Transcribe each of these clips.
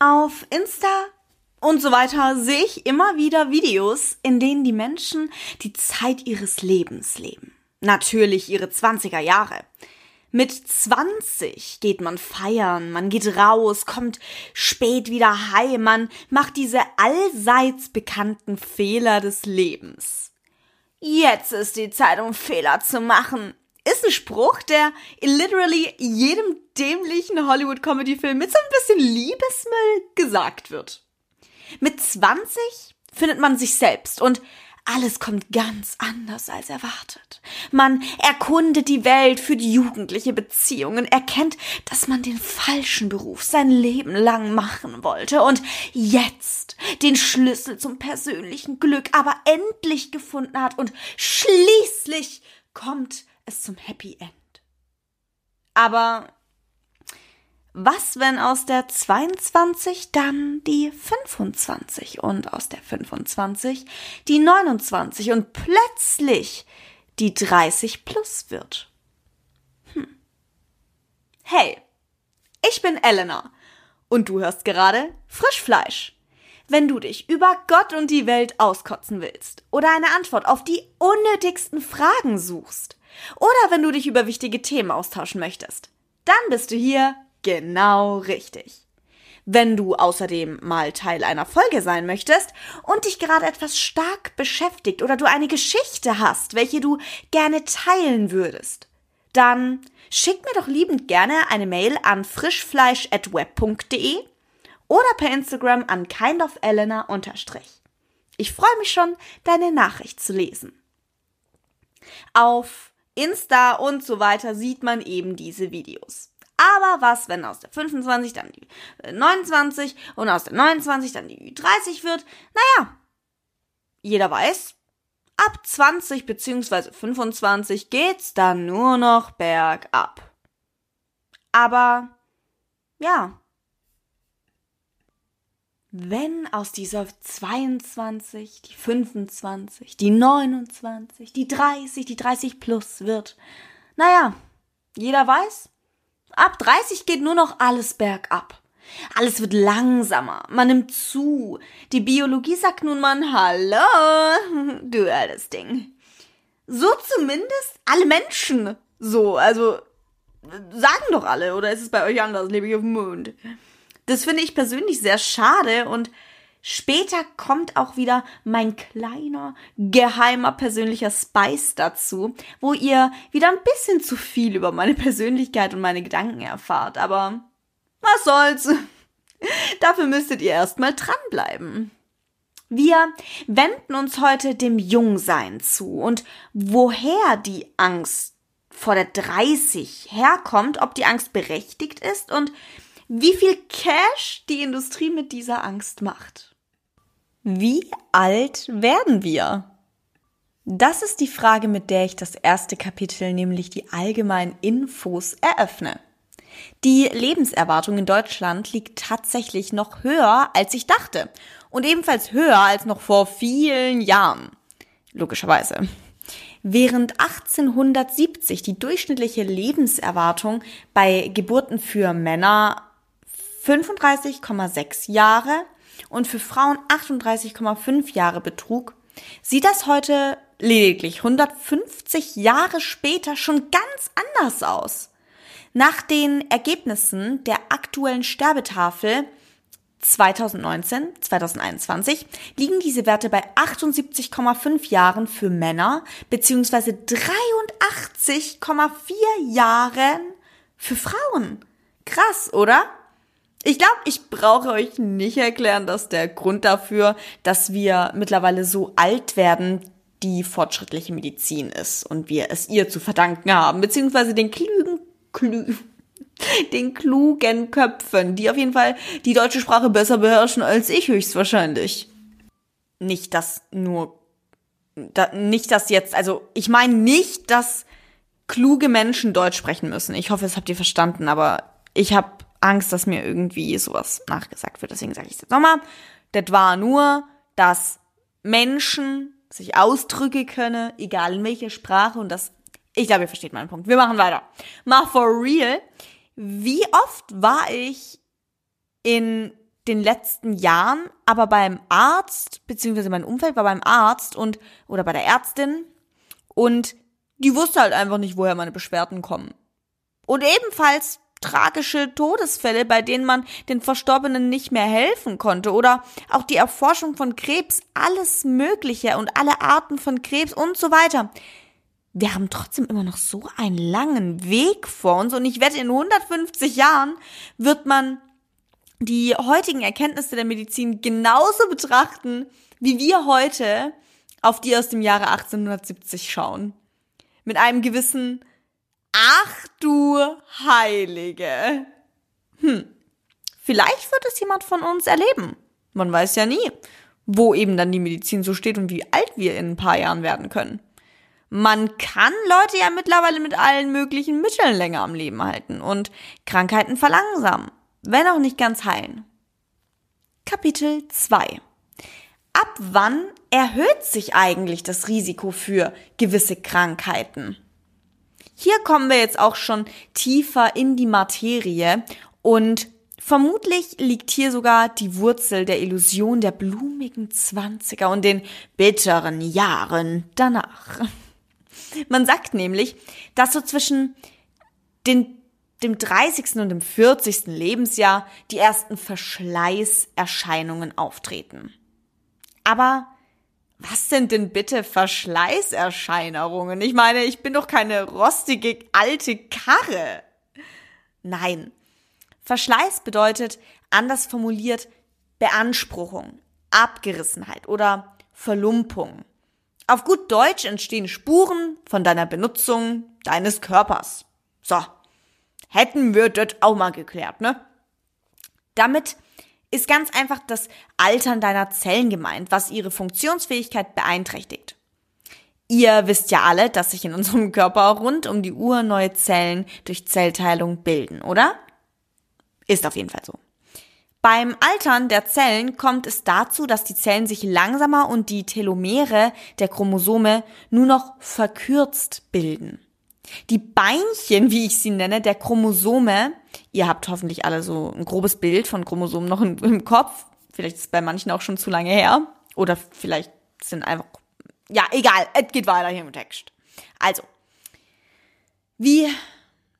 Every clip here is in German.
Auf Insta und so weiter sehe ich immer wieder Videos, in denen die Menschen die Zeit ihres Lebens leben. Natürlich ihre 20er Jahre. Mit 20 geht man feiern, man geht raus, kommt spät wieder heim, man macht diese allseits bekannten Fehler des Lebens. Jetzt ist die Zeit, um Fehler zu machen. Ist ein Spruch, der in literally jedem dämlichen Hollywood-Comedy-Film mit so ein bisschen Liebesmüll gesagt wird. Mit 20 findet man sich selbst und alles kommt ganz anders als erwartet. Man erkundet die Welt für die jugendliche Beziehungen, erkennt, dass man den falschen Beruf sein Leben lang machen wollte und jetzt den Schlüssel zum persönlichen Glück aber endlich gefunden hat und schließlich kommt es zum Happy End. Aber was, wenn aus der 22 dann die 25 und aus der 25 die 29 und plötzlich die 30 plus wird? Hm. Hey, ich bin Elena und du hörst gerade Frischfleisch. Wenn du dich über Gott und die Welt auskotzen willst oder eine Antwort auf die unnötigsten Fragen suchst oder wenn du dich über wichtige Themen austauschen möchtest, dann bist du hier Genau richtig. Wenn du außerdem mal Teil einer Folge sein möchtest und dich gerade etwas stark beschäftigt oder du eine Geschichte hast, welche du gerne teilen würdest, dann schick mir doch liebend gerne eine Mail an frischfleisch@web.de oder per Instagram an kindofelena Ich freue mich schon, deine Nachricht zu lesen. Auf Insta und so weiter sieht man eben diese Videos. Aber was, wenn aus der 25 dann die 29 äh, und aus der 29 dann die 30 wird? Naja, jeder weiß, ab 20 bzw. 25 geht's dann nur noch bergab. Aber, ja, wenn aus dieser 22 die 25, die 29, die 30, die 30 plus wird, naja, jeder weiß, Ab 30 geht nur noch alles bergab. Alles wird langsamer, man nimmt zu. Die Biologie sagt nun mal Hallo, du altes Ding. So zumindest alle Menschen. So, also sagen doch alle, oder ist es bei euch anders? Lebe ich auf dem Mond? Das finde ich persönlich sehr schade und Später kommt auch wieder mein kleiner, geheimer persönlicher Spice dazu, wo ihr wieder ein bisschen zu viel über meine Persönlichkeit und meine Gedanken erfahrt. Aber was soll's? Dafür müsstet ihr erstmal dranbleiben. Wir wenden uns heute dem Jungsein zu und woher die Angst vor der 30 herkommt, ob die Angst berechtigt ist und wie viel Cash die Industrie mit dieser Angst macht. Wie alt werden wir? Das ist die Frage, mit der ich das erste Kapitel, nämlich die allgemeinen Infos, eröffne. Die Lebenserwartung in Deutschland liegt tatsächlich noch höher, als ich dachte. Und ebenfalls höher als noch vor vielen Jahren. Logischerweise. Während 1870 die durchschnittliche Lebenserwartung bei Geburten für Männer 35,6 Jahre und für Frauen 38,5 Jahre betrug, sieht das heute lediglich 150 Jahre später schon ganz anders aus. Nach den Ergebnissen der aktuellen Sterbetafel 2019, 2021 liegen diese Werte bei 78,5 Jahren für Männer beziehungsweise 83,4 Jahren für Frauen. Krass, oder? Ich glaube, ich brauche euch nicht erklären, dass der Grund dafür, dass wir mittlerweile so alt werden, die fortschrittliche Medizin ist und wir es ihr zu verdanken haben, beziehungsweise den klugen, klü den klugen Köpfen, die auf jeden Fall die deutsche Sprache besser beherrschen als ich höchstwahrscheinlich. Nicht, dass nur, da, nicht, dass jetzt, also ich meine nicht, dass kluge Menschen Deutsch sprechen müssen. Ich hoffe, das habt ihr verstanden, aber ich habe Angst, dass mir irgendwie sowas nachgesagt wird. Deswegen sage ich es jetzt nochmal. Das war nur, dass Menschen sich ausdrücken können, egal in welcher Sprache und das, ich glaube, ihr versteht meinen Punkt. Wir machen weiter. Mal for real. Wie oft war ich in den letzten Jahren, aber beim Arzt, beziehungsweise mein Umfeld war beim Arzt und, oder bei der Ärztin und die wusste halt einfach nicht, woher meine Beschwerden kommen. Und ebenfalls tragische Todesfälle, bei denen man den Verstorbenen nicht mehr helfen konnte oder auch die Erforschung von Krebs, alles Mögliche und alle Arten von Krebs und so weiter. Wir haben trotzdem immer noch so einen langen Weg vor uns und ich wette, in 150 Jahren wird man die heutigen Erkenntnisse der Medizin genauso betrachten, wie wir heute auf die aus dem Jahre 1870 schauen. Mit einem gewissen Ach du Heilige. Hm. Vielleicht wird es jemand von uns erleben. Man weiß ja nie, wo eben dann die Medizin so steht und wie alt wir in ein paar Jahren werden können. Man kann Leute ja mittlerweile mit allen möglichen Mitteln länger am Leben halten und Krankheiten verlangsamen, wenn auch nicht ganz heilen. Kapitel 2 Ab wann erhöht sich eigentlich das Risiko für gewisse Krankheiten? Hier kommen wir jetzt auch schon tiefer in die Materie und vermutlich liegt hier sogar die Wurzel der Illusion der blumigen Zwanziger und den bitteren Jahren danach. Man sagt nämlich, dass so zwischen den, dem 30. und dem 40. Lebensjahr die ersten Verschleißerscheinungen auftreten. Aber was sind denn bitte Verschleißerscheinungen? Ich meine, ich bin doch keine rostige alte Karre. Nein. Verschleiß bedeutet, anders formuliert, Beanspruchung, Abgerissenheit oder Verlumpung. Auf gut Deutsch entstehen Spuren von deiner Benutzung deines Körpers. So. Hätten wir das auch mal geklärt, ne? Damit ist ganz einfach das Altern deiner Zellen gemeint, was ihre Funktionsfähigkeit beeinträchtigt. Ihr wisst ja alle, dass sich in unserem Körper rund um die Uhr neue Zellen durch Zellteilung bilden, oder? Ist auf jeden Fall so. Beim Altern der Zellen kommt es dazu, dass die Zellen sich langsamer und die Telomere der Chromosome nur noch verkürzt bilden. Die Beinchen, wie ich sie nenne, der Chromosome, ihr habt hoffentlich alle so ein grobes Bild von Chromosomen noch im, im Kopf. Vielleicht ist es bei manchen auch schon zu lange her. Oder vielleicht sind einfach, ja, egal, es geht weiter hier im Text. Also, wie,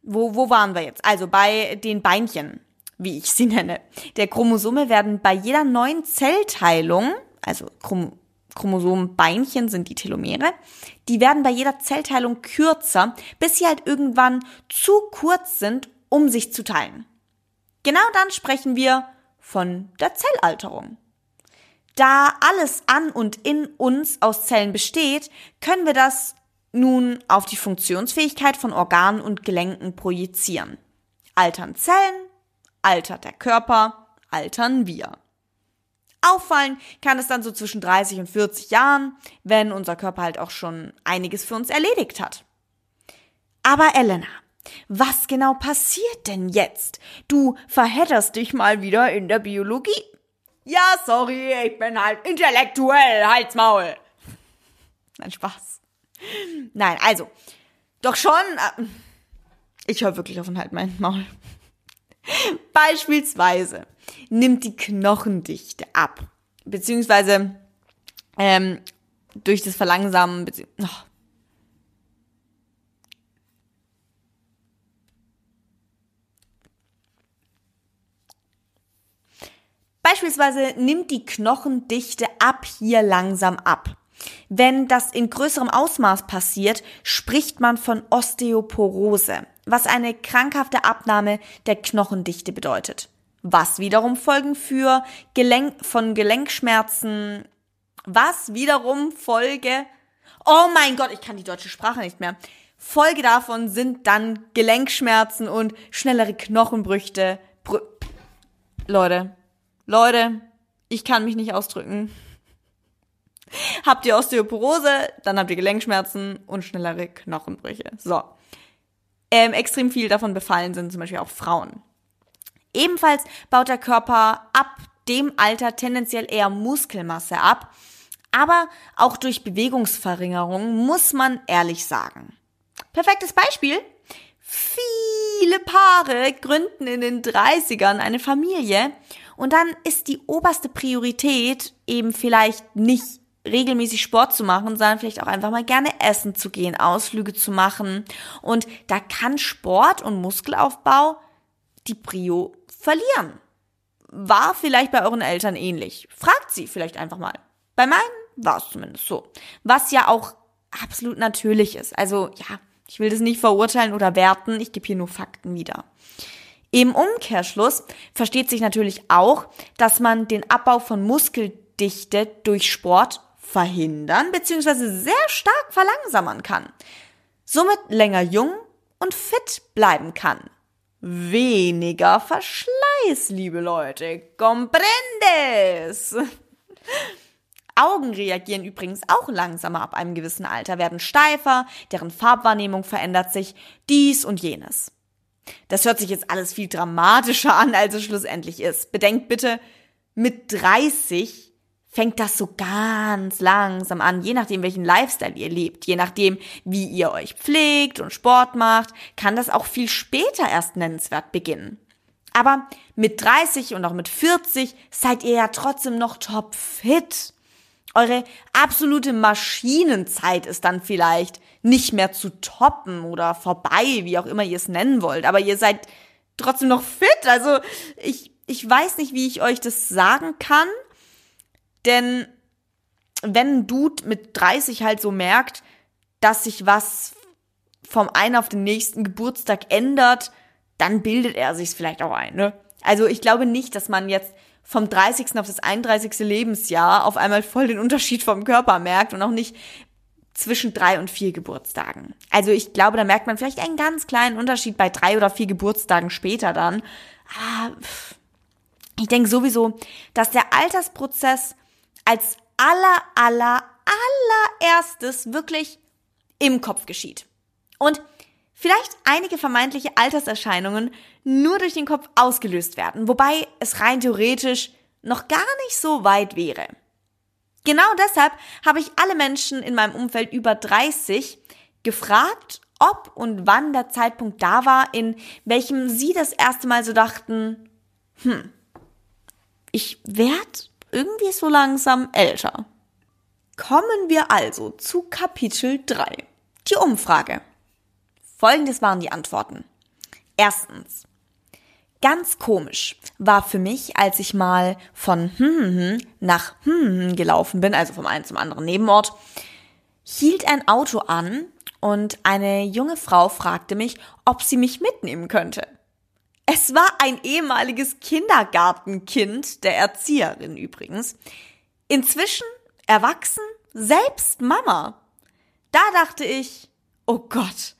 wo, wo waren wir jetzt? Also bei den Beinchen, wie ich sie nenne. Der Chromosome werden bei jeder neuen Zellteilung, also Chrom Chromosomenbeinchen sind die Telomere, die werden bei jeder Zellteilung kürzer, bis sie halt irgendwann zu kurz sind, um sich zu teilen. Genau dann sprechen wir von der Zellalterung. Da alles an und in uns aus Zellen besteht, können wir das nun auf die Funktionsfähigkeit von Organen und Gelenken projizieren. Altern Zellen, altert der Körper, altern wir. Auffallen kann es dann so zwischen 30 und 40 Jahren, wenn unser Körper halt auch schon einiges für uns erledigt hat. Aber Elena, was genau passiert denn jetzt? Du verhedderst dich mal wieder in der Biologie. Ja, sorry, ich bin halt intellektuell, halt's Maul. Nein, Spaß. Nein, also, doch schon. Äh, ich höre wirklich auf und halt mein Maul. Beispielsweise nimmt die Knochendichte ab. Beziehungsweise ähm, durch das Verlangsamen. Oh. Beispielsweise nimmt die Knochendichte ab hier langsam ab. Wenn das in größerem Ausmaß passiert, spricht man von Osteoporose, was eine krankhafte Abnahme der Knochendichte bedeutet was wiederum Folgen für Gelenk, von Gelenkschmerzen, was wiederum Folge, oh mein Gott, ich kann die deutsche Sprache nicht mehr. Folge davon sind dann Gelenkschmerzen und schnellere Knochenbrüche. Brü Leute, Leute, ich kann mich nicht ausdrücken. habt ihr Osteoporose, dann habt ihr Gelenkschmerzen und schnellere Knochenbrüche. So. Ähm, extrem viel davon befallen sind zum Beispiel auch Frauen. Ebenfalls baut der Körper ab dem Alter tendenziell eher Muskelmasse ab, aber auch durch Bewegungsverringerung muss man ehrlich sagen. Perfektes Beispiel. Viele Paare gründen in den 30ern eine Familie Und dann ist die oberste Priorität eben vielleicht nicht regelmäßig Sport zu machen, sondern vielleicht auch einfach mal gerne essen zu gehen, Ausflüge zu machen. Und da kann Sport und Muskelaufbau die Prio verlieren. War vielleicht bei euren Eltern ähnlich. Fragt sie vielleicht einfach mal. Bei meinen war es zumindest so. Was ja auch absolut natürlich ist. Also ja, ich will das nicht verurteilen oder werten, ich gebe hier nur Fakten wieder. Im Umkehrschluss versteht sich natürlich auch, dass man den Abbau von Muskeldichte durch Sport verhindern bzw. sehr stark verlangsamen kann. Somit länger jung und fit bleiben kann. Weniger Verschleiß, liebe Leute. Comprendes! Augen reagieren übrigens auch langsamer ab einem gewissen Alter, werden steifer, deren Farbwahrnehmung verändert sich, dies und jenes. Das hört sich jetzt alles viel dramatischer an, als es schlussendlich ist. Bedenkt bitte, mit 30 fängt das so ganz langsam an, je nachdem, welchen Lifestyle ihr lebt, je nachdem, wie ihr euch pflegt und Sport macht, kann das auch viel später erst nennenswert beginnen. Aber mit 30 und auch mit 40 seid ihr ja trotzdem noch topfit. Eure absolute Maschinenzeit ist dann vielleicht nicht mehr zu toppen oder vorbei, wie auch immer ihr es nennen wollt, aber ihr seid trotzdem noch fit. Also ich, ich weiß nicht, wie ich euch das sagen kann, denn wenn ein Dude mit 30 halt so merkt, dass sich was vom einen auf den nächsten Geburtstag ändert, dann bildet er sich vielleicht auch ein. Ne? Also ich glaube nicht, dass man jetzt vom 30. auf das 31. Lebensjahr auf einmal voll den Unterschied vom Körper merkt und auch nicht zwischen drei und vier Geburtstagen. Also ich glaube, da merkt man vielleicht einen ganz kleinen Unterschied bei drei oder vier Geburtstagen später dann. Aber ich denke sowieso, dass der Altersprozess als aller, aller, allererstes wirklich im Kopf geschieht. Und vielleicht einige vermeintliche Alterserscheinungen nur durch den Kopf ausgelöst werden, wobei es rein theoretisch noch gar nicht so weit wäre. Genau deshalb habe ich alle Menschen in meinem Umfeld über 30 gefragt, ob und wann der Zeitpunkt da war, in welchem sie das erste Mal so dachten, hm, ich werde irgendwie so langsam älter. Kommen wir also zu Kapitel 3. Die Umfrage. Folgendes waren die Antworten. Erstens. Ganz komisch war für mich, als ich mal von hm, hm, hm nach hm, gelaufen bin, also vom einen zum anderen Nebenort, hielt ein Auto an und eine junge Frau fragte mich, ob sie mich mitnehmen könnte. Es war ein ehemaliges Kindergartenkind der Erzieherin übrigens. Inzwischen erwachsen, selbst Mama. Da dachte ich, oh Gott,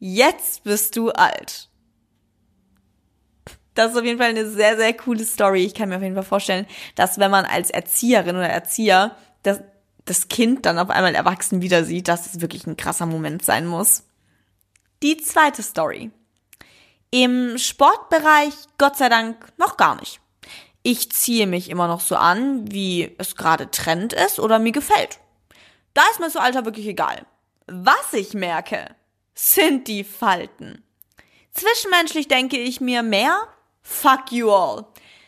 jetzt bist du alt. Das ist auf jeden Fall eine sehr, sehr coole Story. Ich kann mir auf jeden Fall vorstellen, dass wenn man als Erzieherin oder Erzieher das, das Kind dann auf einmal erwachsen wieder sieht, dass es wirklich ein krasser Moment sein muss. Die zweite Story. Im Sportbereich Gott sei Dank noch gar nicht. Ich ziehe mich immer noch so an, wie es gerade Trend ist oder mir gefällt. Da ist mir so Alter wirklich egal. Was ich merke, sind die Falten. Zwischenmenschlich denke ich mir mehr, fuck you all.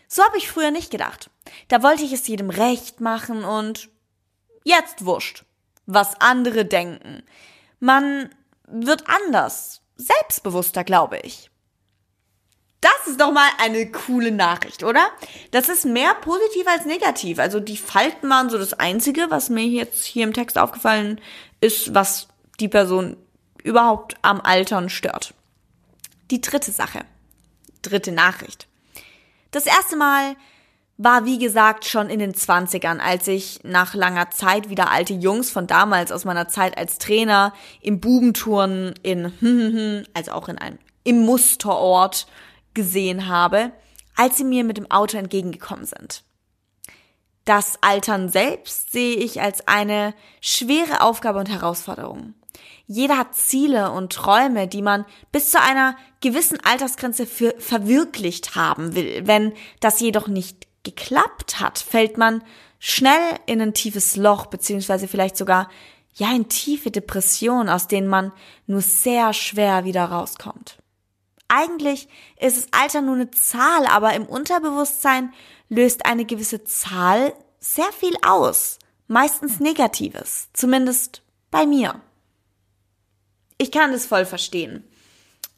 So habe ich früher nicht gedacht. Da wollte ich es jedem recht machen und jetzt wurscht, was andere denken. Man wird anders, selbstbewusster, glaube ich. Das ist doch mal eine coole Nachricht, oder? Das ist mehr positiv als negativ. Also die Falten waren so das Einzige, was mir jetzt hier im Text aufgefallen ist, was die Person überhaupt am Altern stört. Die dritte Sache. Dritte Nachricht. Das erste Mal war, wie gesagt, schon in den Zwanzigern, als ich nach langer Zeit wieder alte Jungs von damals aus meiner Zeit als Trainer im Bubentouren in, also auch in einem, im Musterort gesehen habe, als sie mir mit dem Auto entgegengekommen sind. Das Altern selbst sehe ich als eine schwere Aufgabe und Herausforderung. Jeder hat Ziele und Träume, die man bis zu einer gewissen Altersgrenze für verwirklicht haben will. Wenn das jedoch nicht geklappt hat, fällt man schnell in ein tiefes Loch, beziehungsweise vielleicht sogar ja in tiefe Depression, aus denen man nur sehr schwer wieder rauskommt. eigentlich ist das Alter nur eine Zahl, aber im Unterbewusstsein löst eine gewisse Zahl sehr viel aus. Meistens Negatives. Zumindest bei mir. Ich kann das voll verstehen.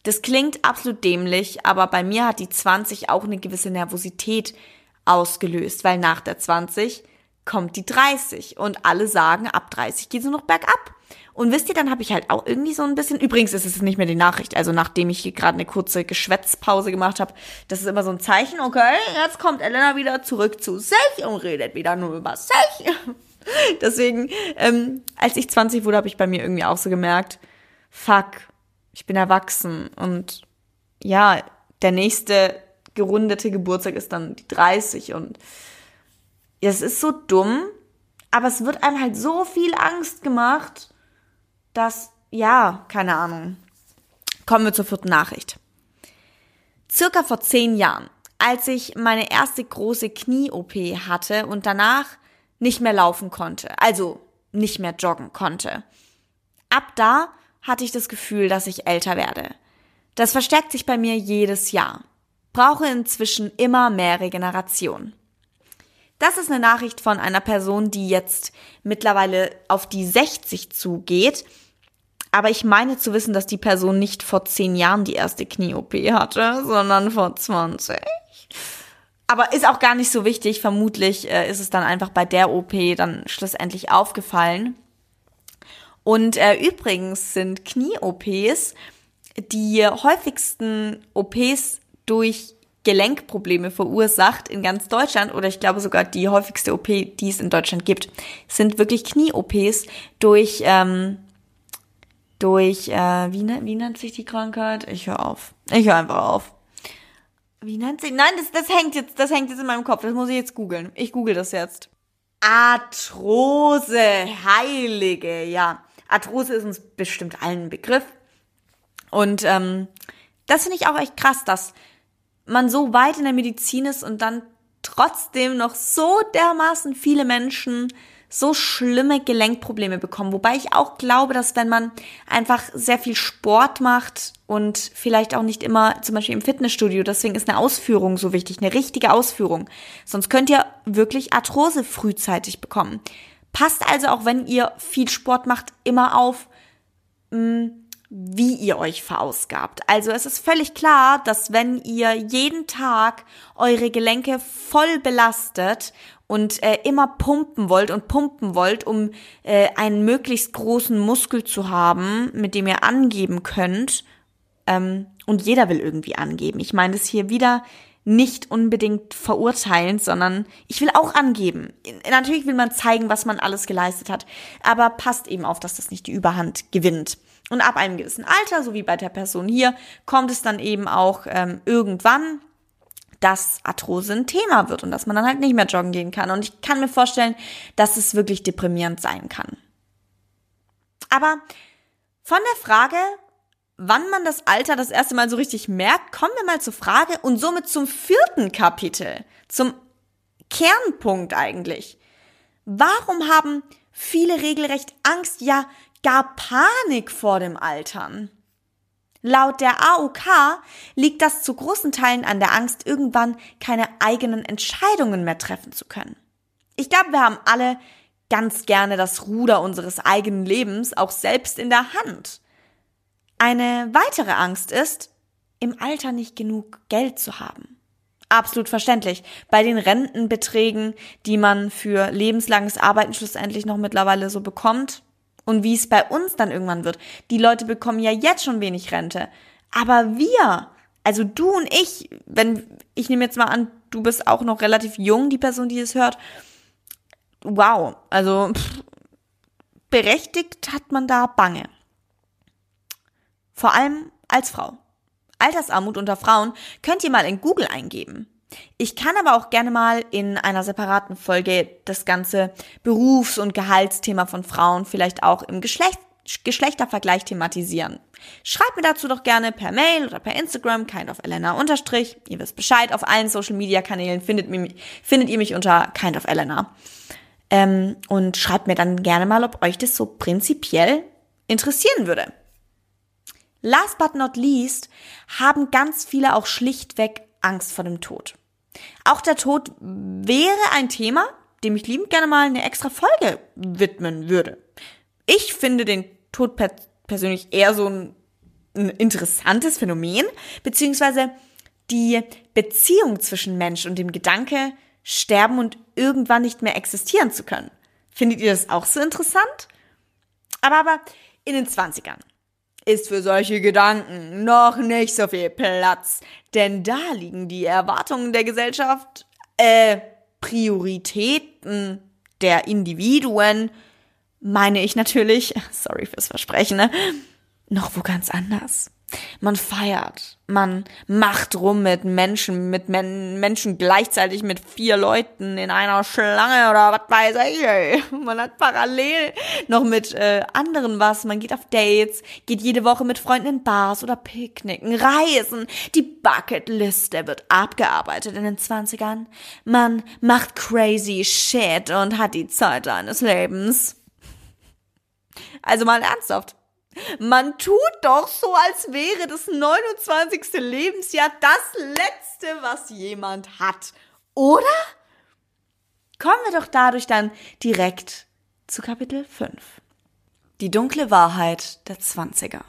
Das klingt absolut dämlich, aber bei mir hat die 20 auch eine gewisse Nervosität ausgelöst, weil nach der 20 kommt die 30 und alle sagen, ab 30 geht es noch bergab. Und wisst ihr, dann habe ich halt auch irgendwie so ein bisschen, übrigens ist es nicht mehr die Nachricht, also nachdem ich hier gerade eine kurze Geschwätzpause gemacht habe, das ist immer so ein Zeichen, okay, jetzt kommt Elena wieder zurück zu sich und redet wieder nur über sich. Deswegen, ähm, als ich 20 wurde, habe ich bei mir irgendwie auch so gemerkt, fuck, ich bin erwachsen und ja, der nächste gerundete Geburtstag ist dann die 30 und es ist so dumm, aber es wird einem halt so viel Angst gemacht, dass, ja, keine Ahnung. Kommen wir zur vierten Nachricht. Circa vor zehn Jahren, als ich meine erste große Knie-OP hatte und danach nicht mehr laufen konnte, also nicht mehr joggen konnte. Ab da hatte ich das Gefühl, dass ich älter werde. Das verstärkt sich bei mir jedes Jahr. Brauche inzwischen immer mehr Regeneration. Das ist eine Nachricht von einer Person, die jetzt mittlerweile auf die 60 zugeht. Aber ich meine zu wissen, dass die Person nicht vor zehn Jahren die erste Knie-OP hatte, sondern vor 20. Aber ist auch gar nicht so wichtig. Vermutlich äh, ist es dann einfach bei der OP dann schlussendlich aufgefallen. Und äh, übrigens sind Knie-OPs die häufigsten OPs durch Gelenkprobleme verursacht in ganz Deutschland oder ich glaube sogar die häufigste OP, die es in Deutschland gibt, sind wirklich Knie-OPs durch ähm, durch äh, wie, ne, wie nennt sich die Krankheit? Ich höre auf. Ich höre einfach auf. Wie nennt sich? Nein, das, das hängt jetzt, das hängt jetzt in meinem Kopf. Das muss ich jetzt googeln. Ich google das jetzt. Arthrose, Heilige, ja. Arthrose ist uns bestimmt allen ein Begriff. Und ähm, das finde ich auch echt krass, dass man so weit in der Medizin ist und dann trotzdem noch so dermaßen viele Menschen so schlimme Gelenkprobleme bekommen. Wobei ich auch glaube, dass wenn man einfach sehr viel Sport macht und vielleicht auch nicht immer zum Beispiel im Fitnessstudio, deswegen ist eine Ausführung so wichtig, eine richtige Ausführung. Sonst könnt ihr wirklich Arthrose frühzeitig bekommen. Passt also auch, wenn ihr viel Sport macht, immer auf, mm, wie ihr euch verausgabt. Also es ist völlig klar, dass wenn ihr jeden Tag eure Gelenke voll belastet und äh, immer pumpen wollt und pumpen wollt, um äh, einen möglichst großen Muskel zu haben, mit dem ihr angeben könnt, ähm, und jeder will irgendwie angeben. Ich meine das hier wieder nicht unbedingt verurteilen, sondern ich will auch angeben. Natürlich will man zeigen, was man alles geleistet hat, aber passt eben auf, dass das nicht die Überhand gewinnt. Und ab einem gewissen Alter, so wie bei der Person hier, kommt es dann eben auch ähm, irgendwann, dass Arthrose ein Thema wird und dass man dann halt nicht mehr joggen gehen kann. Und ich kann mir vorstellen, dass es wirklich deprimierend sein kann. Aber von der Frage, wann man das Alter das erste Mal so richtig merkt, kommen wir mal zur Frage und somit zum vierten Kapitel, zum Kernpunkt eigentlich. Warum haben viele regelrecht Angst, ja gar Panik vor dem Altern. Laut der AOK liegt das zu großen Teilen an der Angst, irgendwann keine eigenen Entscheidungen mehr treffen zu können. Ich glaube, wir haben alle ganz gerne das Ruder unseres eigenen Lebens auch selbst in der Hand. Eine weitere Angst ist, im Alter nicht genug Geld zu haben. Absolut verständlich. Bei den Rentenbeträgen, die man für lebenslanges Arbeiten schlussendlich noch mittlerweile so bekommt, und wie es bei uns dann irgendwann wird. Die Leute bekommen ja jetzt schon wenig Rente. Aber wir, also du und ich, wenn, ich nehme jetzt mal an, du bist auch noch relativ jung, die Person, die es hört. Wow, also pff, berechtigt hat man da Bange. Vor allem als Frau. Altersarmut unter Frauen könnt ihr mal in Google eingeben. Ich kann aber auch gerne mal in einer separaten Folge das ganze Berufs- und Gehaltsthema von Frauen vielleicht auch im Geschlecht Geschlechtervergleich thematisieren. Schreibt mir dazu doch gerne per Mail oder per Instagram, kind of Elena unterstrich. Ihr wisst Bescheid, auf allen Social Media Kanälen findet, findet ihr mich unter kind of Elena. Ähm, und schreibt mir dann gerne mal, ob euch das so prinzipiell interessieren würde. Last but not least haben ganz viele auch schlichtweg Angst vor dem Tod. Auch der Tod wäre ein Thema, dem ich liebend gerne mal eine extra Folge widmen würde. Ich finde den Tod per persönlich eher so ein, ein interessantes Phänomen, beziehungsweise die Beziehung zwischen Mensch und dem Gedanke, sterben und irgendwann nicht mehr existieren zu können. Findet ihr das auch so interessant? Aber, aber in den 20ern ist für solche Gedanken noch nicht so viel Platz, denn da liegen die Erwartungen der Gesellschaft, äh, Prioritäten der Individuen, meine ich natürlich, sorry fürs Versprechen, ne, noch wo ganz anders. Man feiert, man macht rum mit Menschen, mit Men Menschen gleichzeitig mit vier Leuten in einer Schlange oder was weiß ich. Ey. Man hat parallel noch mit äh, anderen was. Man geht auf Dates, geht jede Woche mit Freunden in Bars oder Picknicken, reisen. Die Bucketliste wird abgearbeitet in den Zwanzigern. Man macht crazy shit und hat die Zeit seines Lebens. Also mal ernsthaft. Man tut doch so, als wäre das 29. Lebensjahr das letzte, was jemand hat. Oder? Kommen wir doch dadurch dann direkt zu Kapitel 5. Die dunkle Wahrheit der 20er.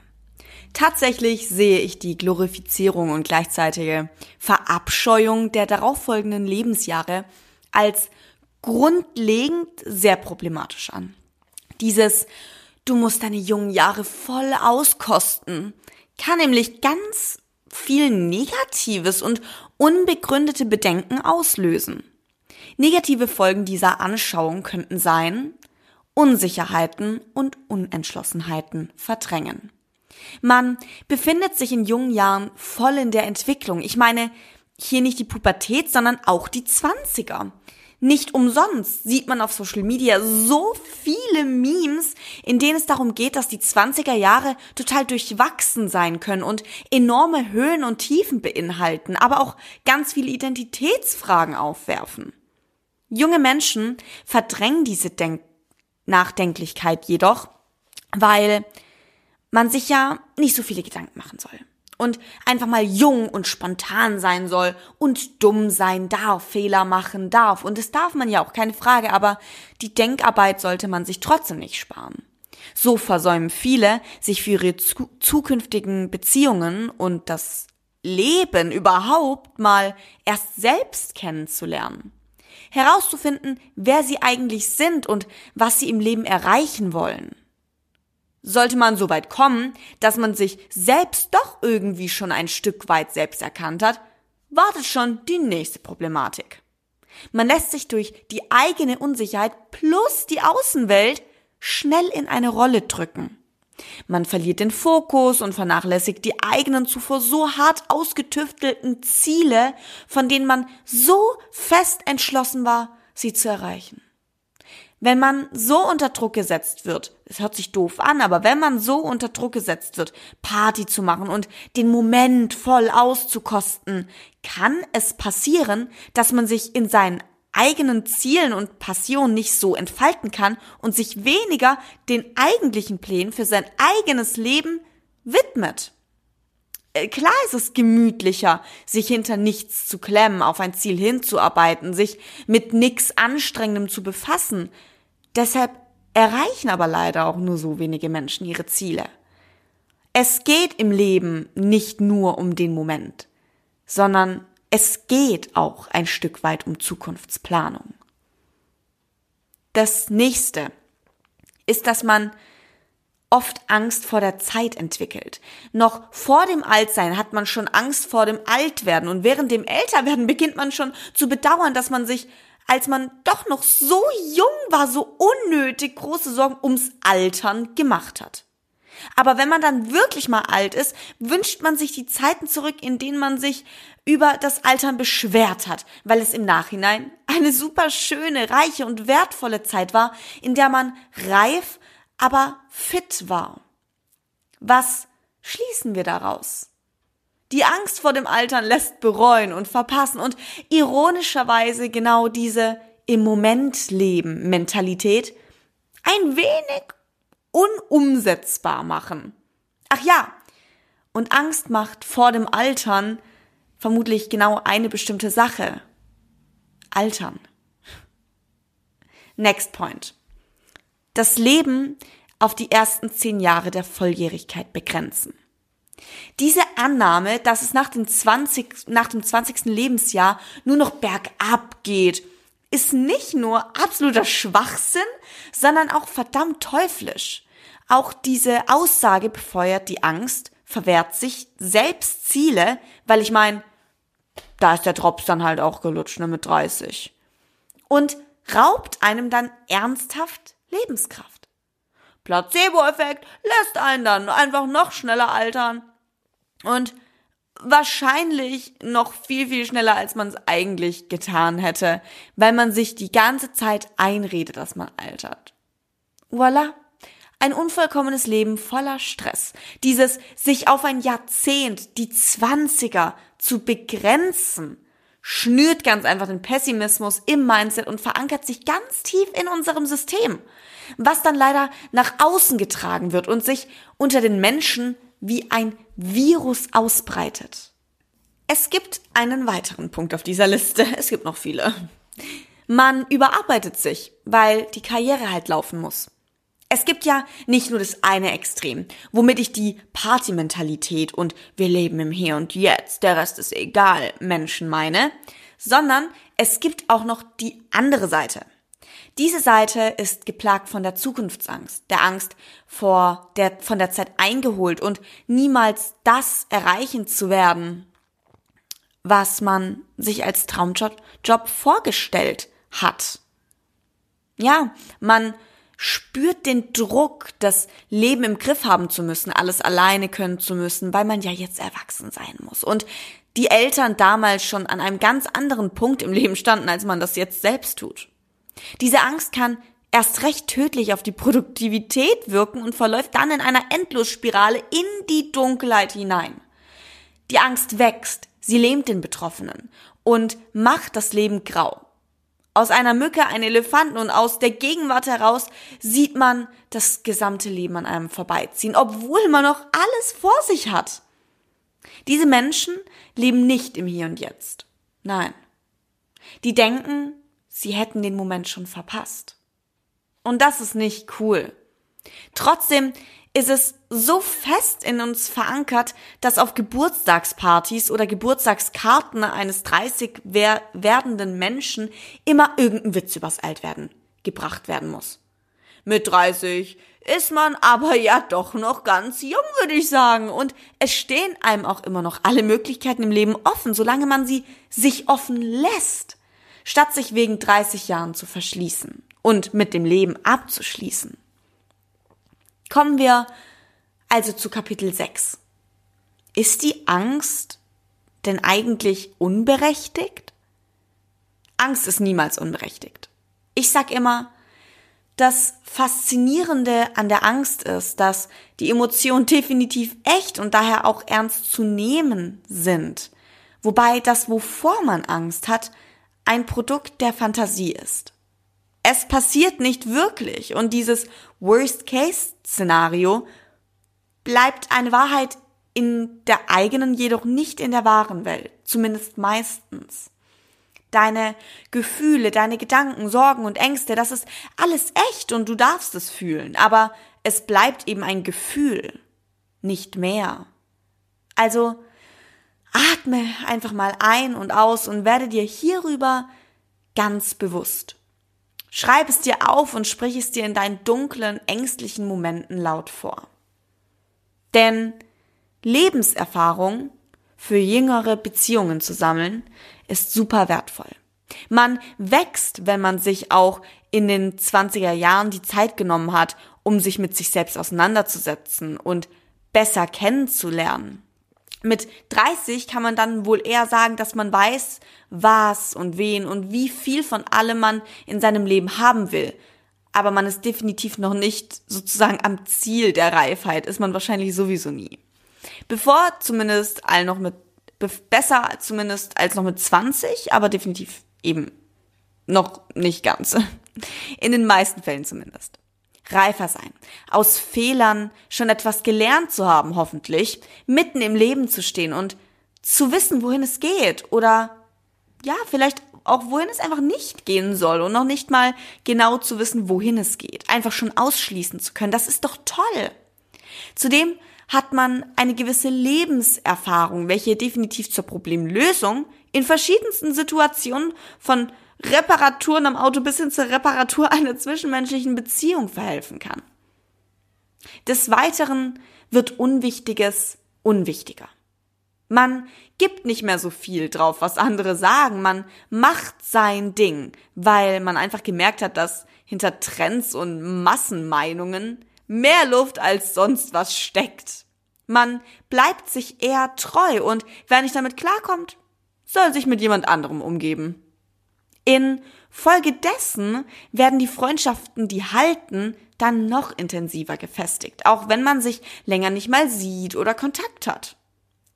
Tatsächlich sehe ich die Glorifizierung und gleichzeitige Verabscheuung der darauffolgenden Lebensjahre als grundlegend sehr problematisch an. Dieses Du musst deine jungen Jahre voll auskosten. Kann nämlich ganz viel Negatives und unbegründete Bedenken auslösen. Negative Folgen dieser Anschauung könnten sein, Unsicherheiten und Unentschlossenheiten verdrängen. Man befindet sich in jungen Jahren voll in der Entwicklung. Ich meine, hier nicht die Pubertät, sondern auch die Zwanziger. Nicht umsonst sieht man auf Social Media so viele Memes, in denen es darum geht, dass die 20er Jahre total durchwachsen sein können und enorme Höhen und Tiefen beinhalten, aber auch ganz viele Identitätsfragen aufwerfen. Junge Menschen verdrängen diese Denk Nachdenklichkeit jedoch, weil man sich ja nicht so viele Gedanken machen soll und einfach mal jung und spontan sein soll und dumm sein darf, Fehler machen darf. Und das darf man ja auch, keine Frage, aber die Denkarbeit sollte man sich trotzdem nicht sparen. So versäumen viele, sich für ihre zu zukünftigen Beziehungen und das Leben überhaupt mal erst selbst kennenzulernen. Herauszufinden, wer sie eigentlich sind und was sie im Leben erreichen wollen. Sollte man so weit kommen, dass man sich selbst doch irgendwie schon ein Stück weit selbst erkannt hat, wartet schon die nächste Problematik. Man lässt sich durch die eigene Unsicherheit plus die Außenwelt schnell in eine Rolle drücken. Man verliert den Fokus und vernachlässigt die eigenen zuvor so hart ausgetüftelten Ziele, von denen man so fest entschlossen war, sie zu erreichen. Wenn man so unter Druck gesetzt wird, es hört sich doof an, aber wenn man so unter Druck gesetzt wird, Party zu machen und den Moment voll auszukosten, kann es passieren, dass man sich in seinen eigenen Zielen und Passionen nicht so entfalten kann und sich weniger den eigentlichen Plänen für sein eigenes Leben widmet. Äh, klar ist es gemütlicher, sich hinter nichts zu klemmen, auf ein Ziel hinzuarbeiten, sich mit nix Anstrengendem zu befassen. Deshalb erreichen aber leider auch nur so wenige Menschen ihre Ziele. Es geht im Leben nicht nur um den Moment, sondern es geht auch ein Stück weit um Zukunftsplanung. Das nächste ist, dass man oft Angst vor der Zeit entwickelt. Noch vor dem Altsein hat man schon Angst vor dem Altwerden und während dem Älterwerden beginnt man schon zu bedauern, dass man sich, als man doch noch so jung war, so unnötig große Sorgen ums Altern gemacht hat. Aber wenn man dann wirklich mal alt ist, wünscht man sich die Zeiten zurück, in denen man sich über das Altern beschwert hat, weil es im Nachhinein eine super schöne, reiche und wertvolle Zeit war, in der man reif aber fit war. Was schließen wir daraus? Die Angst vor dem Altern lässt bereuen und verpassen und ironischerweise genau diese im Moment leben Mentalität ein wenig unumsetzbar machen. Ach ja, Und Angst macht vor dem Altern vermutlich genau eine bestimmte Sache. Altern. Next point. Das Leben auf die ersten zehn Jahre der Volljährigkeit begrenzen. Diese Annahme, dass es nach dem 20, nach dem 20. Lebensjahr nur noch bergab geht, ist nicht nur absoluter Schwachsinn, sondern auch verdammt teuflisch. Auch diese Aussage befeuert die Angst, verwehrt sich selbst Ziele, weil ich meine, da ist der Drops dann halt auch gelutscht, ne, mit 30. Und raubt einem dann ernsthaft Lebenskraft. Placebo-Effekt lässt einen dann einfach noch schneller altern. Und wahrscheinlich noch viel, viel schneller, als man es eigentlich getan hätte, weil man sich die ganze Zeit einredet, dass man altert. Voila. Ein unvollkommenes Leben voller Stress. Dieses sich auf ein Jahrzehnt, die Zwanziger, zu begrenzen, schnürt ganz einfach den Pessimismus im Mindset und verankert sich ganz tief in unserem System, was dann leider nach außen getragen wird und sich unter den Menschen wie ein Virus ausbreitet. Es gibt einen weiteren Punkt auf dieser Liste. Es gibt noch viele. Man überarbeitet sich, weil die Karriere halt laufen muss. Es gibt ja nicht nur das eine Extrem, womit ich die Partymentalität und wir leben im Hier und Jetzt, der Rest ist egal Menschen meine, sondern es gibt auch noch die andere Seite. Diese Seite ist geplagt von der Zukunftsangst, der Angst vor der, von der Zeit eingeholt und niemals das erreichen zu werden, was man sich als Traumjob Job vorgestellt hat. Ja, man spürt den Druck, das Leben im Griff haben zu müssen, alles alleine können zu müssen, weil man ja jetzt erwachsen sein muss. Und die Eltern damals schon an einem ganz anderen Punkt im Leben standen, als man das jetzt selbst tut. Diese Angst kann erst recht tödlich auf die Produktivität wirken und verläuft dann in einer Endlosspirale in die Dunkelheit hinein. Die Angst wächst, sie lähmt den Betroffenen und macht das Leben grau aus einer Mücke einen Elefanten und aus der Gegenwart heraus sieht man das gesamte Leben an einem vorbeiziehen, obwohl man noch alles vor sich hat. Diese Menschen leben nicht im Hier und Jetzt. Nein. Die denken, sie hätten den Moment schon verpasst. Und das ist nicht cool. Trotzdem ist es so fest in uns verankert, dass auf Geburtstagspartys oder Geburtstagskarten eines 30 werdenden Menschen immer irgendein Witz übers Altwerden gebracht werden muss. Mit 30 ist man aber ja doch noch ganz jung, würde ich sagen. Und es stehen einem auch immer noch alle Möglichkeiten im Leben offen, solange man sie sich offen lässt, statt sich wegen 30 Jahren zu verschließen und mit dem Leben abzuschließen. Kommen wir also zu Kapitel 6. Ist die Angst denn eigentlich unberechtigt? Angst ist niemals unberechtigt. Ich sag immer, das Faszinierende an der Angst ist, dass die Emotionen definitiv echt und daher auch ernst zu nehmen sind. Wobei das, wovor man Angst hat, ein Produkt der Fantasie ist es passiert nicht wirklich und dieses Worst-Case-Szenario bleibt eine Wahrheit in der eigenen, jedoch nicht in der wahren Welt, zumindest meistens. Deine Gefühle, deine Gedanken, Sorgen und Ängste, das ist alles echt und du darfst es fühlen, aber es bleibt eben ein Gefühl, nicht mehr. Also atme einfach mal ein und aus und werde dir hierüber ganz bewusst. Schreib es dir auf und sprich es dir in deinen dunklen, ängstlichen Momenten laut vor. Denn Lebenserfahrung für jüngere Beziehungen zu sammeln, ist super wertvoll. Man wächst, wenn man sich auch in den 20er Jahren die Zeit genommen hat, um sich mit sich selbst auseinanderzusetzen und besser kennenzulernen mit 30 kann man dann wohl eher sagen, dass man weiß, was und wen und wie viel von allem man in seinem Leben haben will. Aber man ist definitiv noch nicht sozusagen am Ziel der Reifheit, ist man wahrscheinlich sowieso nie. Bevor zumindest all noch mit, besser zumindest als noch mit 20, aber definitiv eben noch nicht ganz. In den meisten Fällen zumindest. Reifer sein, aus Fehlern schon etwas gelernt zu haben, hoffentlich, mitten im Leben zu stehen und zu wissen, wohin es geht oder ja, vielleicht auch wohin es einfach nicht gehen soll und noch nicht mal genau zu wissen, wohin es geht, einfach schon ausschließen zu können, das ist doch toll. Zudem hat man eine gewisse Lebenserfahrung, welche definitiv zur Problemlösung in verschiedensten Situationen von Reparaturen am Auto bis hin zur Reparatur einer zwischenmenschlichen Beziehung verhelfen kann. Des Weiteren wird Unwichtiges unwichtiger. Man gibt nicht mehr so viel drauf, was andere sagen. Man macht sein Ding, weil man einfach gemerkt hat, dass hinter Trends und Massenmeinungen mehr Luft als sonst was steckt. Man bleibt sich eher treu und wer nicht damit klarkommt, soll sich mit jemand anderem umgeben. In Folge dessen werden die Freundschaften, die halten, dann noch intensiver gefestigt, auch wenn man sich länger nicht mal sieht oder Kontakt hat.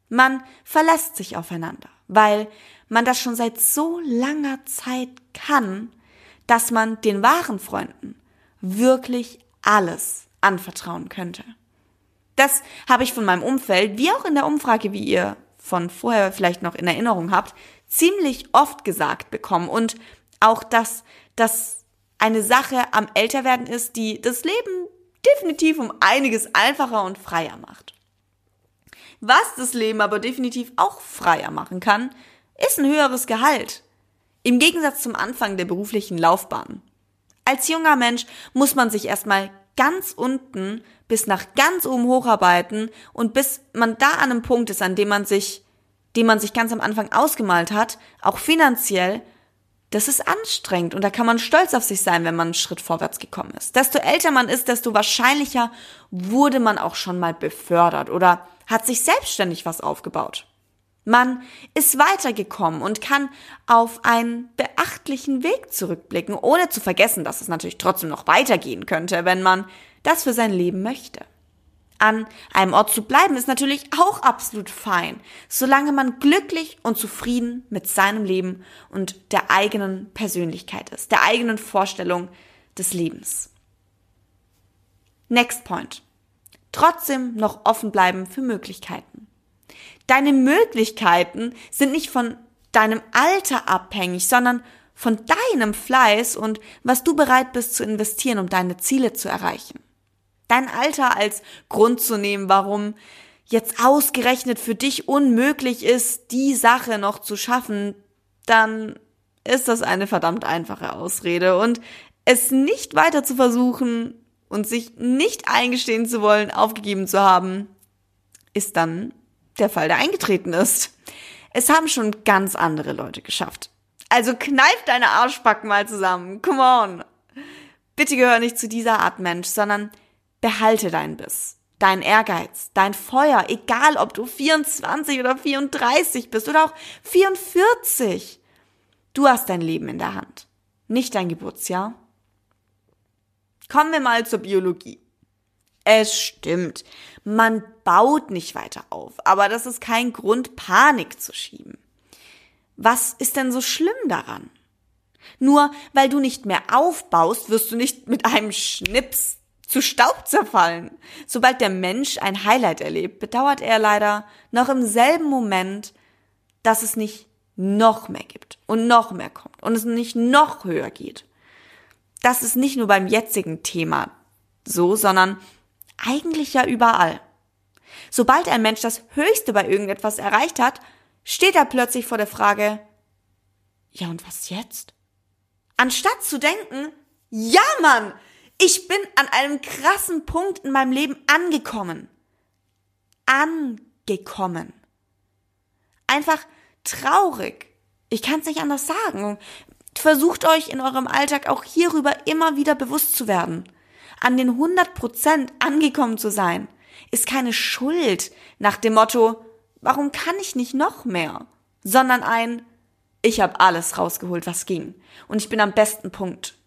Man verlässt sich aufeinander, weil man das schon seit so langer Zeit kann, dass man den wahren Freunden wirklich alles anvertrauen könnte. Das habe ich von meinem Umfeld, wie auch in der Umfrage, wie ihr von vorher vielleicht noch in Erinnerung habt, ziemlich oft gesagt bekommen und auch, dass das eine Sache am Älterwerden ist, die das Leben definitiv um einiges einfacher und freier macht. Was das Leben aber definitiv auch freier machen kann, ist ein höheres Gehalt. Im Gegensatz zum Anfang der beruflichen Laufbahn. Als junger Mensch muss man sich erstmal ganz unten bis nach ganz oben hocharbeiten und bis man da an einem Punkt ist, an dem man sich, den man sich ganz am Anfang ausgemalt hat, auch finanziell, das ist anstrengend und da kann man stolz auf sich sein, wenn man einen Schritt vorwärts gekommen ist. Desto älter man ist, desto wahrscheinlicher wurde man auch schon mal befördert oder hat sich selbstständig was aufgebaut. Man ist weitergekommen und kann auf einen beachtlichen Weg zurückblicken, ohne zu vergessen, dass es natürlich trotzdem noch weitergehen könnte, wenn man das für sein Leben möchte. An einem Ort zu bleiben ist natürlich auch absolut fein, solange man glücklich und zufrieden mit seinem Leben und der eigenen Persönlichkeit ist, der eigenen Vorstellung des Lebens. Next point. Trotzdem noch offen bleiben für Möglichkeiten. Deine Möglichkeiten sind nicht von deinem Alter abhängig, sondern von deinem Fleiß und was du bereit bist zu investieren, um deine Ziele zu erreichen dein Alter als Grund zu nehmen, warum jetzt ausgerechnet für dich unmöglich ist, die Sache noch zu schaffen, dann ist das eine verdammt einfache Ausrede und es nicht weiter zu versuchen und sich nicht eingestehen zu wollen, aufgegeben zu haben, ist dann der Fall, der eingetreten ist. Es haben schon ganz andere Leute geschafft. Also kneif deine Arschbacken mal zusammen. Come on. Bitte gehör nicht zu dieser Art Mensch, sondern Behalte deinen Biss, dein Ehrgeiz, dein Feuer, egal ob du 24 oder 34 bist oder auch 44. Du hast dein Leben in der Hand, nicht dein Geburtsjahr. Kommen wir mal zur Biologie. Es stimmt, man baut nicht weiter auf, aber das ist kein Grund, Panik zu schieben. Was ist denn so schlimm daran? Nur weil du nicht mehr aufbaust, wirst du nicht mit einem Schnips zu Staub zerfallen. Sobald der Mensch ein Highlight erlebt, bedauert er leider noch im selben Moment, dass es nicht noch mehr gibt und noch mehr kommt und es nicht noch höher geht. Das ist nicht nur beim jetzigen Thema so, sondern eigentlich ja überall. Sobald ein Mensch das Höchste bei irgendetwas erreicht hat, steht er plötzlich vor der Frage, ja und was jetzt? Anstatt zu denken, ja Mann, ich bin an einem krassen Punkt in meinem Leben angekommen. Angekommen. Einfach traurig. Ich kann es nicht anders sagen. Versucht euch in eurem Alltag auch hierüber immer wieder bewusst zu werden. An den 100 Prozent angekommen zu sein, ist keine Schuld nach dem Motto, warum kann ich nicht noch mehr? Sondern ein, ich habe alles rausgeholt, was ging. Und ich bin am besten Punkt.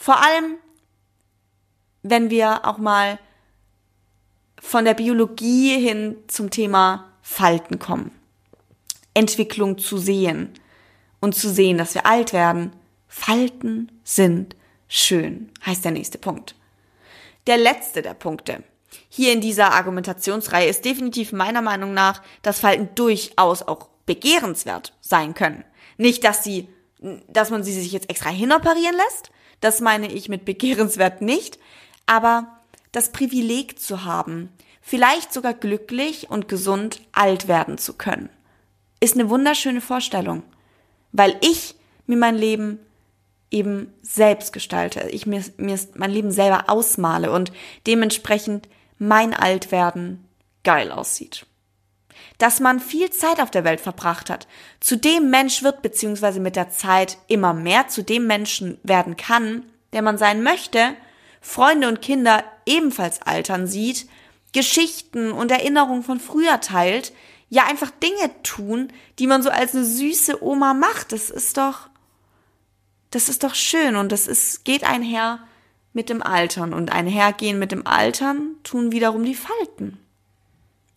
Vor allem, wenn wir auch mal von der Biologie hin zum Thema Falten kommen. Entwicklung zu sehen und zu sehen, dass wir alt werden. Falten sind schön, heißt der nächste Punkt. Der letzte der Punkte. Hier in dieser Argumentationsreihe ist definitiv meiner Meinung nach, dass Falten durchaus auch begehrenswert sein können. Nicht, dass sie, dass man sie sich jetzt extra hinoperieren lässt. Das meine ich mit begehrenswert nicht. Aber das Privileg zu haben, vielleicht sogar glücklich und gesund alt werden zu können, ist eine wunderschöne Vorstellung. Weil ich mir mein Leben eben selbst gestalte, ich mir, mir mein Leben selber ausmale und dementsprechend mein Altwerden geil aussieht. Dass man viel Zeit auf der Welt verbracht hat, zu dem Mensch wird beziehungsweise mit der Zeit immer mehr zu dem Menschen werden kann, der man sein möchte, Freunde und Kinder ebenfalls altern sieht, Geschichten und Erinnerungen von früher teilt, ja einfach Dinge tun, die man so als eine süße Oma macht. Das ist doch, das ist doch schön und das ist, geht einher mit dem Altern und einhergehen mit dem Altern tun wiederum die Falten.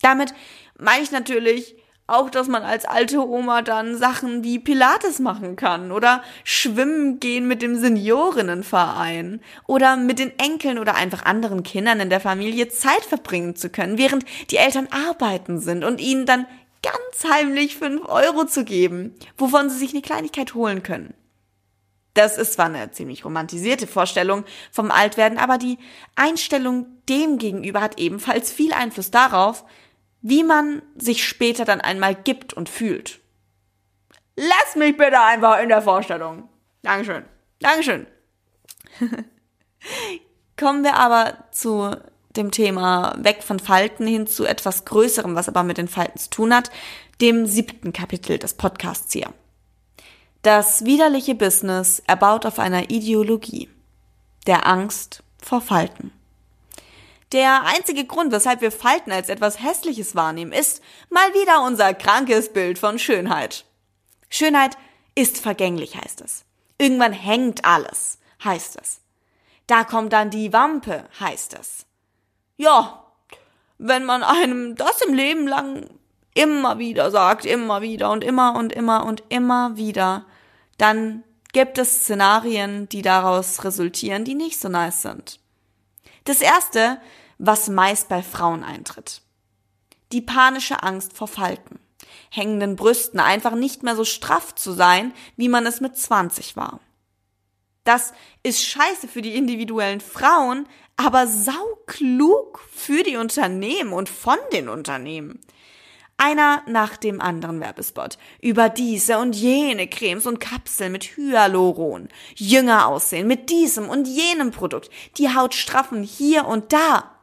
Damit meine ich natürlich auch, dass man als alte Oma dann Sachen wie Pilates machen kann oder schwimmen gehen mit dem Seniorinnenverein oder mit den Enkeln oder einfach anderen Kindern in der Familie Zeit verbringen zu können, während die Eltern arbeiten sind und ihnen dann ganz heimlich fünf Euro zu geben, wovon sie sich eine Kleinigkeit holen können. Das ist zwar eine ziemlich romantisierte Vorstellung vom Altwerden, aber die Einstellung dem gegenüber hat ebenfalls viel Einfluss darauf, wie man sich später dann einmal gibt und fühlt. Lass mich bitte einfach in der Vorstellung. Dankeschön. Dankeschön. Kommen wir aber zu dem Thema weg von Falten hin zu etwas Größerem, was aber mit den Falten zu tun hat, dem siebten Kapitel des Podcasts hier. Das widerliche Business erbaut auf einer Ideologie, der Angst vor Falten. Der einzige Grund, weshalb wir Falten als etwas Hässliches wahrnehmen, ist mal wieder unser krankes Bild von Schönheit. Schönheit ist vergänglich, heißt es. Irgendwann hängt alles, heißt es. Da kommt dann die Wampe, heißt es. Ja, wenn man einem das im Leben lang immer wieder sagt, immer wieder und immer und immer und immer wieder, dann gibt es Szenarien, die daraus resultieren, die nicht so nice sind. Das erste was meist bei Frauen eintritt. Die panische Angst vor Falten, hängenden Brüsten, einfach nicht mehr so straff zu sein, wie man es mit 20 war. Das ist scheiße für die individuellen Frauen, aber sauklug für die Unternehmen und von den Unternehmen. Einer nach dem anderen Werbespot. Über diese und jene Cremes und Kapseln mit Hyaluron. Jünger aussehen mit diesem und jenem Produkt. Die Haut straffen hier und da.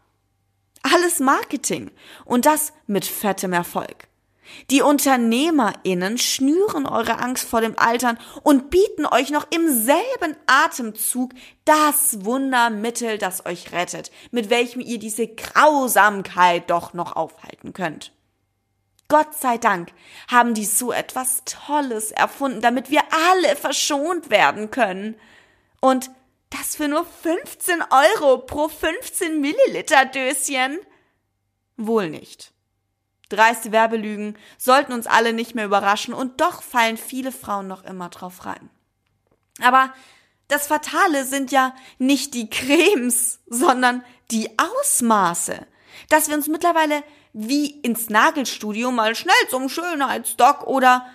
Alles Marketing. Und das mit fettem Erfolg. Die UnternehmerInnen schnüren eure Angst vor dem Altern und bieten euch noch im selben Atemzug das Wundermittel, das euch rettet, mit welchem ihr diese Grausamkeit doch noch aufhalten könnt. Gott sei Dank haben die so etwas Tolles erfunden, damit wir alle verschont werden können. Und das für nur 15 Euro pro 15 Milliliter Döschen? Wohl nicht. Dreiste Werbelügen sollten uns alle nicht mehr überraschen und doch fallen viele Frauen noch immer drauf rein. Aber das Fatale sind ja nicht die Cremes, sondern die Ausmaße. Dass wir uns mittlerweile wie ins Nagelstudio mal schnell zum Schönheitsdoc oder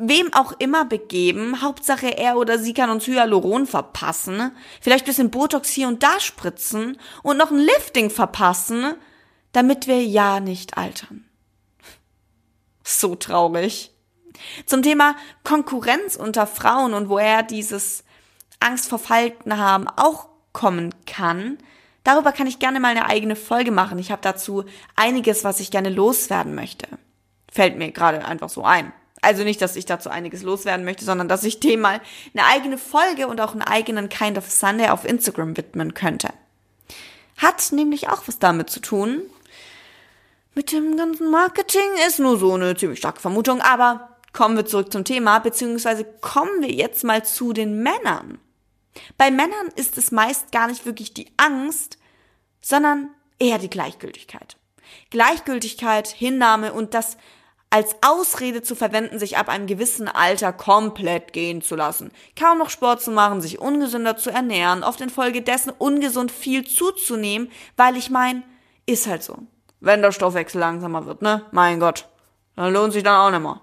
wem auch immer begeben. Hauptsache er oder sie kann uns Hyaluron verpassen. Vielleicht bisschen Botox hier und da spritzen und noch ein Lifting verpassen, damit wir ja nicht altern. So traurig. Zum Thema Konkurrenz unter Frauen und woher dieses Angst vor Falten haben auch kommen kann. Darüber kann ich gerne mal eine eigene Folge machen. Ich habe dazu einiges, was ich gerne loswerden möchte. Fällt mir gerade einfach so ein. Also nicht, dass ich dazu einiges loswerden möchte, sondern dass ich dem mal eine eigene Folge und auch einen eigenen Kind of Sunday auf Instagram widmen könnte. Hat nämlich auch was damit zu tun. Mit dem ganzen Marketing ist nur so eine ziemlich starke Vermutung, aber kommen wir zurück zum Thema, beziehungsweise kommen wir jetzt mal zu den Männern. Bei Männern ist es meist gar nicht wirklich die Angst, sondern eher die Gleichgültigkeit. Gleichgültigkeit, Hinnahme und das als Ausrede zu verwenden, sich ab einem gewissen Alter komplett gehen zu lassen, kaum noch Sport zu machen, sich ungesünder zu ernähren, oft infolgedessen ungesund viel zuzunehmen, weil ich mein, ist halt so. Wenn der Stoffwechsel langsamer wird, ne? Mein Gott. Dann lohnt sich dann auch nicht mehr.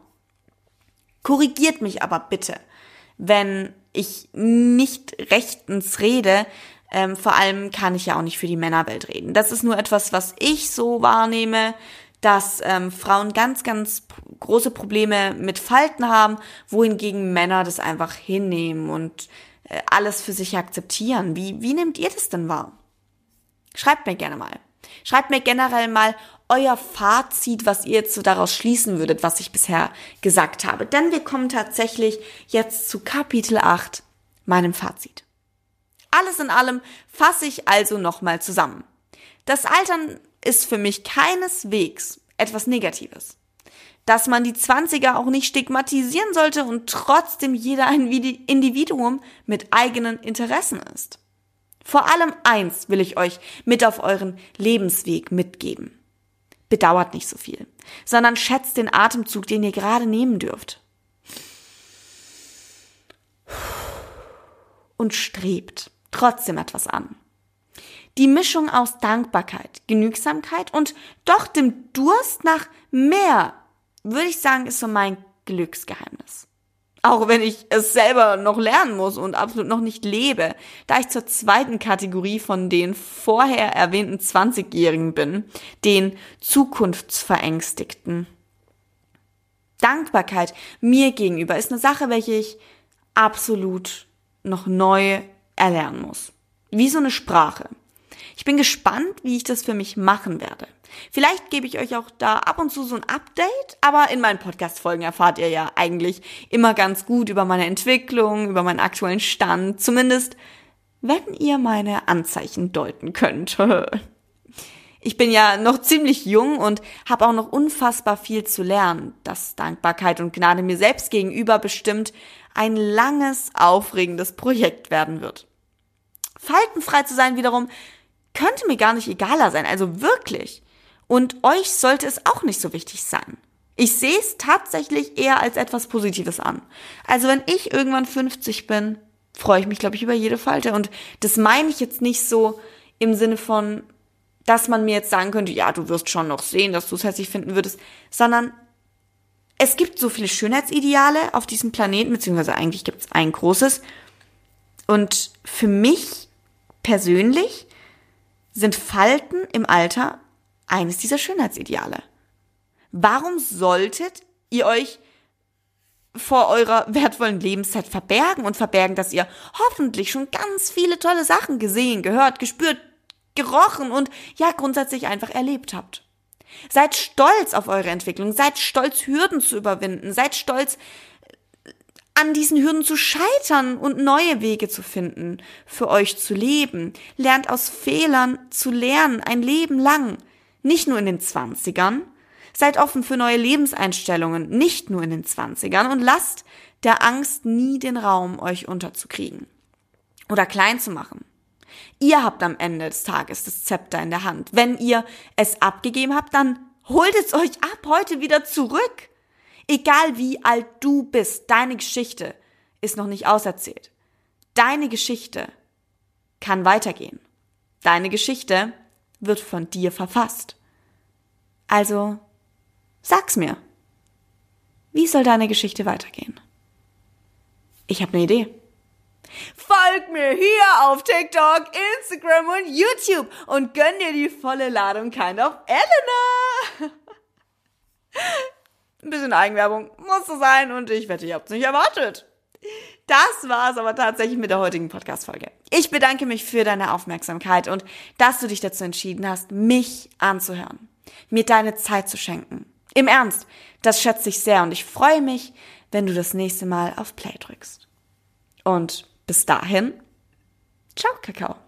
Korrigiert mich aber bitte, wenn ich nicht rechtens rede, ähm, vor allem kann ich ja auch nicht für die Männerwelt reden. Das ist nur etwas, was ich so wahrnehme, dass ähm, Frauen ganz, ganz große Probleme mit Falten haben, wohingegen Männer das einfach hinnehmen und äh, alles für sich akzeptieren. Wie, wie nehmt ihr das denn wahr? Schreibt mir gerne mal. Schreibt mir generell mal euer Fazit, was ihr jetzt so daraus schließen würdet, was ich bisher gesagt habe. Denn wir kommen tatsächlich jetzt zu Kapitel 8, meinem Fazit. Alles in allem fasse ich also nochmal zusammen. Das Altern ist für mich keineswegs etwas Negatives. Dass man die Zwanziger auch nicht stigmatisieren sollte und trotzdem jeder ein Individuum mit eigenen Interessen ist. Vor allem eins will ich euch mit auf euren Lebensweg mitgeben. Bedauert nicht so viel, sondern schätzt den Atemzug, den ihr gerade nehmen dürft. Und strebt trotzdem etwas an. Die Mischung aus Dankbarkeit, Genügsamkeit und doch dem Durst nach mehr, würde ich sagen, ist so mein Glücksgeheimnis. Auch wenn ich es selber noch lernen muss und absolut noch nicht lebe, da ich zur zweiten Kategorie von den vorher erwähnten 20-Jährigen bin, den Zukunftsverängstigten. Dankbarkeit mir gegenüber ist eine Sache, welche ich absolut noch neu erlernen muss. Wie so eine Sprache. Ich bin gespannt, wie ich das für mich machen werde. Vielleicht gebe ich euch auch da ab und zu so ein Update, aber in meinen Podcast-Folgen erfahrt ihr ja eigentlich immer ganz gut über meine Entwicklung, über meinen aktuellen Stand, zumindest wenn ihr meine Anzeichen deuten könnt. Ich bin ja noch ziemlich jung und habe auch noch unfassbar viel zu lernen, dass Dankbarkeit und Gnade mir selbst gegenüber bestimmt ein langes, aufregendes Projekt werden wird. Faltenfrei zu sein wiederum könnte mir gar nicht egaler sein, also wirklich. Und euch sollte es auch nicht so wichtig sein. Ich sehe es tatsächlich eher als etwas Positives an. Also wenn ich irgendwann 50 bin, freue ich mich, glaube ich, über jede Falte. Und das meine ich jetzt nicht so im Sinne von, dass man mir jetzt sagen könnte, ja, du wirst schon noch sehen, dass du es hässlich finden würdest, sondern es gibt so viele Schönheitsideale auf diesem Planeten, beziehungsweise eigentlich gibt es ein großes. Und für mich persönlich sind Falten im Alter eines dieser Schönheitsideale. Warum solltet ihr euch vor eurer wertvollen Lebenszeit verbergen und verbergen, dass ihr hoffentlich schon ganz viele tolle Sachen gesehen, gehört, gespürt, gerochen und ja grundsätzlich einfach erlebt habt. Seid stolz auf eure Entwicklung, seid stolz, Hürden zu überwinden, seid stolz, an diesen Hürden zu scheitern und neue Wege zu finden, für euch zu leben. Lernt aus Fehlern zu lernen, ein Leben lang. Nicht nur in den Zwanzigern. Seid offen für neue Lebenseinstellungen, nicht nur in den Zwanzigern und lasst der Angst nie den Raum, euch unterzukriegen. Oder klein zu machen. Ihr habt am Ende des Tages das Zepter in der Hand. Wenn ihr es abgegeben habt, dann holt es euch ab heute wieder zurück. Egal wie alt du bist, deine Geschichte ist noch nicht auserzählt. Deine Geschichte kann weitergehen. Deine Geschichte wird von dir verfasst. Also, sag's mir. Wie soll deine Geschichte weitergehen? Ich habe eine Idee. Folg mir hier auf TikTok, Instagram und YouTube und gönn dir die volle Ladung Kind of Elena. Ein bisschen Eigenwerbung musste sein und ich wette, ihr habt es nicht erwartet. Das war es aber tatsächlich mit der heutigen Podcast-Folge. Ich bedanke mich für deine Aufmerksamkeit und dass du dich dazu entschieden hast, mich anzuhören, mir deine Zeit zu schenken. Im Ernst, das schätze ich sehr und ich freue mich, wenn du das nächste Mal auf Play drückst. Und bis dahin, ciao, Kakao.